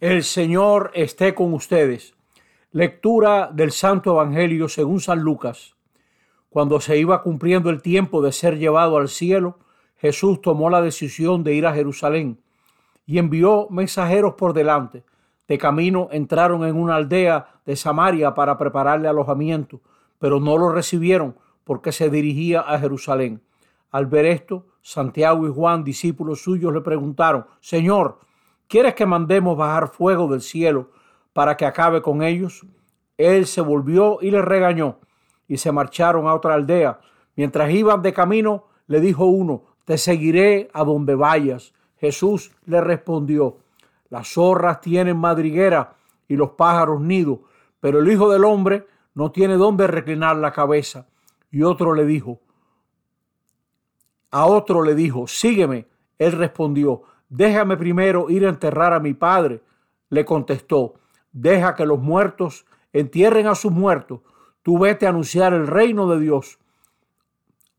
El Señor esté con ustedes. Lectura del Santo Evangelio según San Lucas. Cuando se iba cumpliendo el tiempo de ser llevado al cielo, Jesús tomó la decisión de ir a Jerusalén y envió mensajeros por delante. De camino entraron en una aldea de Samaria para prepararle alojamiento, pero no lo recibieron porque se dirigía a Jerusalén. Al ver esto, Santiago y Juan, discípulos suyos, le preguntaron, Señor, ¿Quieres que mandemos bajar fuego del cielo para que acabe con ellos? Él se volvió y les regañó y se marcharon a otra aldea. Mientras iban de camino, le dijo uno, te seguiré a donde vayas. Jesús le respondió, las zorras tienen madriguera y los pájaros nido, pero el Hijo del Hombre no tiene dónde reclinar la cabeza. Y otro le dijo, a otro le dijo, sígueme. Él respondió, Déjame primero ir a enterrar a mi padre. Le contestó, deja que los muertos entierren a sus muertos. Tú vete a anunciar el reino de Dios.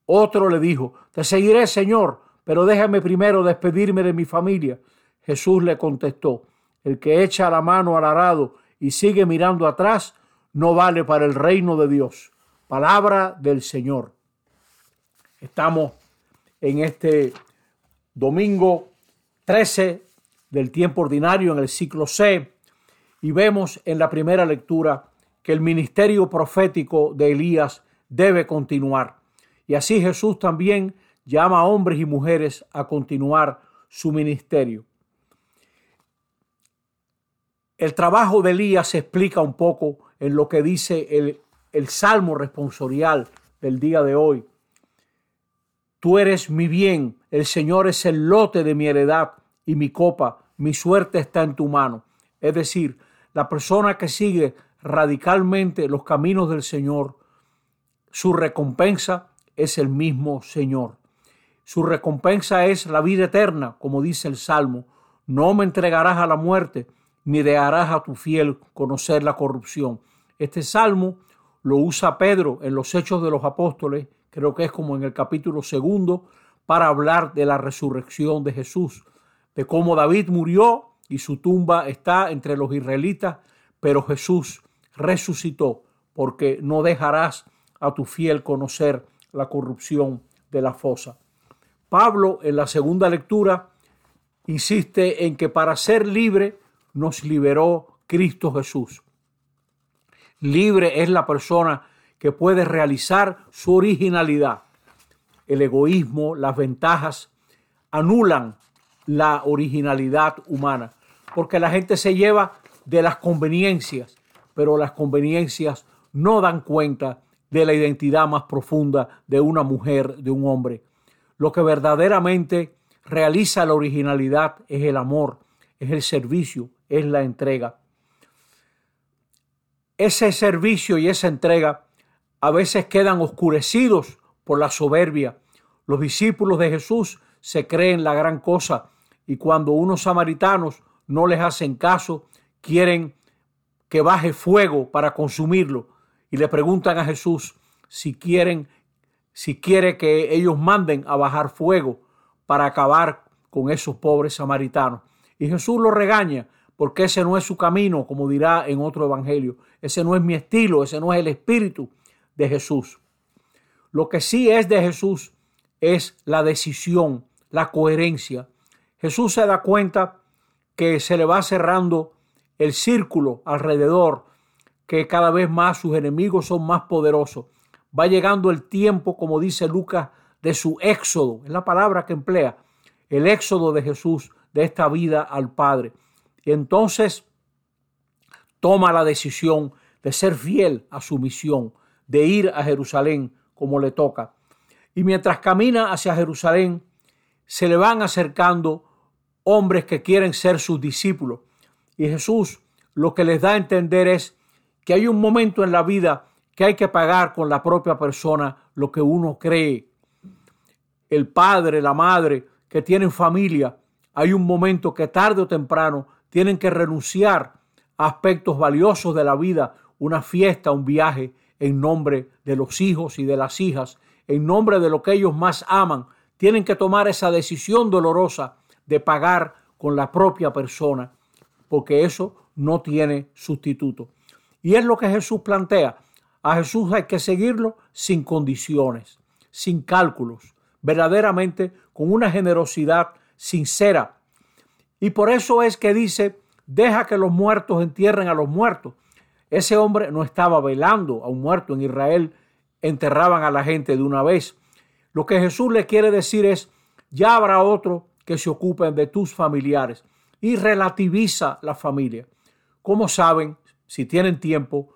Otro le dijo, te seguiré, Señor, pero déjame primero despedirme de mi familia. Jesús le contestó, el que echa la mano al arado y sigue mirando atrás, no vale para el reino de Dios. Palabra del Señor. Estamos en este domingo 13 del tiempo ordinario en el ciclo C y vemos en la primera lectura que el ministerio profético de Elías debe continuar. Y así Jesús también llama a hombres y mujeres a continuar su ministerio. El trabajo de Elías se explica un poco en lo que dice el, el salmo responsorial del día de hoy. Tú eres mi bien, el Señor es el lote de mi heredad y mi copa, mi suerte está en tu mano. Es decir, la persona que sigue radicalmente los caminos del Señor, su recompensa es el mismo Señor. Su recompensa es la vida eterna, como dice el Salmo. No me entregarás a la muerte, ni dejarás a tu fiel conocer la corrupción. Este salmo lo usa Pedro en los Hechos de los Apóstoles creo que es como en el capítulo segundo, para hablar de la resurrección de Jesús, de cómo David murió y su tumba está entre los israelitas, pero Jesús resucitó, porque no dejarás a tu fiel conocer la corrupción de la fosa. Pablo en la segunda lectura insiste en que para ser libre nos liberó Cristo Jesús. Libre es la persona que puede realizar su originalidad. El egoísmo, las ventajas anulan la originalidad humana, porque la gente se lleva de las conveniencias, pero las conveniencias no dan cuenta de la identidad más profunda de una mujer, de un hombre. Lo que verdaderamente realiza la originalidad es el amor, es el servicio, es la entrega. Ese servicio y esa entrega a veces quedan oscurecidos por la soberbia. Los discípulos de Jesús se creen la gran cosa y cuando unos samaritanos no les hacen caso, quieren que baje fuego para consumirlo y le preguntan a Jesús si quieren si quiere que ellos manden a bajar fuego para acabar con esos pobres samaritanos. Y Jesús lo regaña porque ese no es su camino, como dirá en otro evangelio. Ese no es mi estilo, ese no es el espíritu de Jesús. Lo que sí es de Jesús es la decisión, la coherencia. Jesús se da cuenta que se le va cerrando el círculo alrededor, que cada vez más sus enemigos son más poderosos. Va llegando el tiempo, como dice Lucas, de su éxodo, es la palabra que emplea, el éxodo de Jesús de esta vida al Padre. Y entonces toma la decisión de ser fiel a su misión, de ir a Jerusalén como le toca. Y mientras camina hacia Jerusalén, se le van acercando hombres que quieren ser sus discípulos. Y Jesús lo que les da a entender es que hay un momento en la vida que hay que pagar con la propia persona lo que uno cree. El padre, la madre que tienen familia, hay un momento que tarde o temprano tienen que renunciar a aspectos valiosos de la vida, una fiesta, un viaje, en nombre de los hijos y de las hijas, en nombre de lo que ellos más aman, tienen que tomar esa decisión dolorosa de pagar con la propia persona. porque eso no tiene sustituto. Y es lo que Jesús plantea. A Jesús hay que seguirlo sin condiciones, sin cálculos, verdaderamente con una generosidad sincera. Y por eso es que dice, deja que los muertos entierren a los muertos. Ese hombre no estaba velando a un muerto en Israel, enterraban a la gente de una vez. Lo que Jesús le quiere decir es, ya habrá otro que se ocupen de tus familiares y relativiza la familia. Como saben, si tienen tiempo,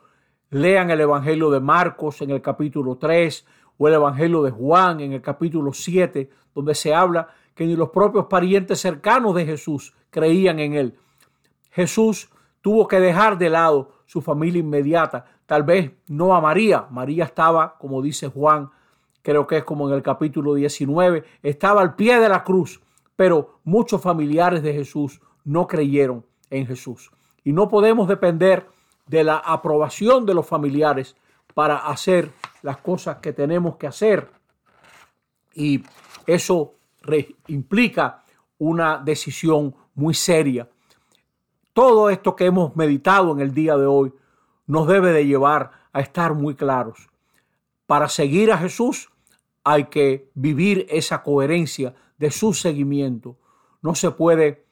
lean el Evangelio de Marcos en el capítulo 3 o el Evangelio de Juan en el capítulo 7, donde se habla que ni los propios parientes cercanos de Jesús creían en él. Jesús tuvo que dejar de lado su familia inmediata, tal vez no a María. María estaba, como dice Juan, creo que es como en el capítulo 19, estaba al pie de la cruz, pero muchos familiares de Jesús no creyeron en Jesús. Y no podemos depender de la aprobación de los familiares para hacer las cosas que tenemos que hacer. Y eso implica una decisión muy seria. Todo esto que hemos meditado en el día de hoy nos debe de llevar a estar muy claros. Para seguir a Jesús hay que vivir esa coherencia de su seguimiento. No se puede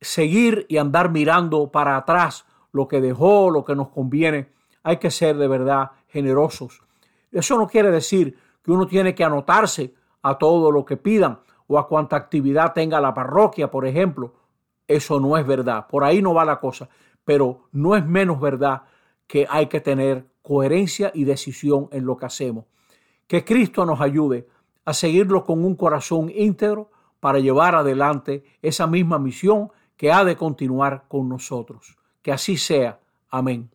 seguir y andar mirando para atrás lo que dejó, lo que nos conviene. Hay que ser de verdad generosos. Eso no quiere decir que uno tiene que anotarse a todo lo que pidan o a cuanta actividad tenga la parroquia, por ejemplo. Eso no es verdad. Por ahí no va la cosa. Pero no es menos verdad que hay que tener coherencia y decisión en lo que hacemos. Que Cristo nos ayude a seguirlo con un corazón íntegro para llevar adelante esa misma misión que ha de continuar con nosotros. Que así sea. Amén.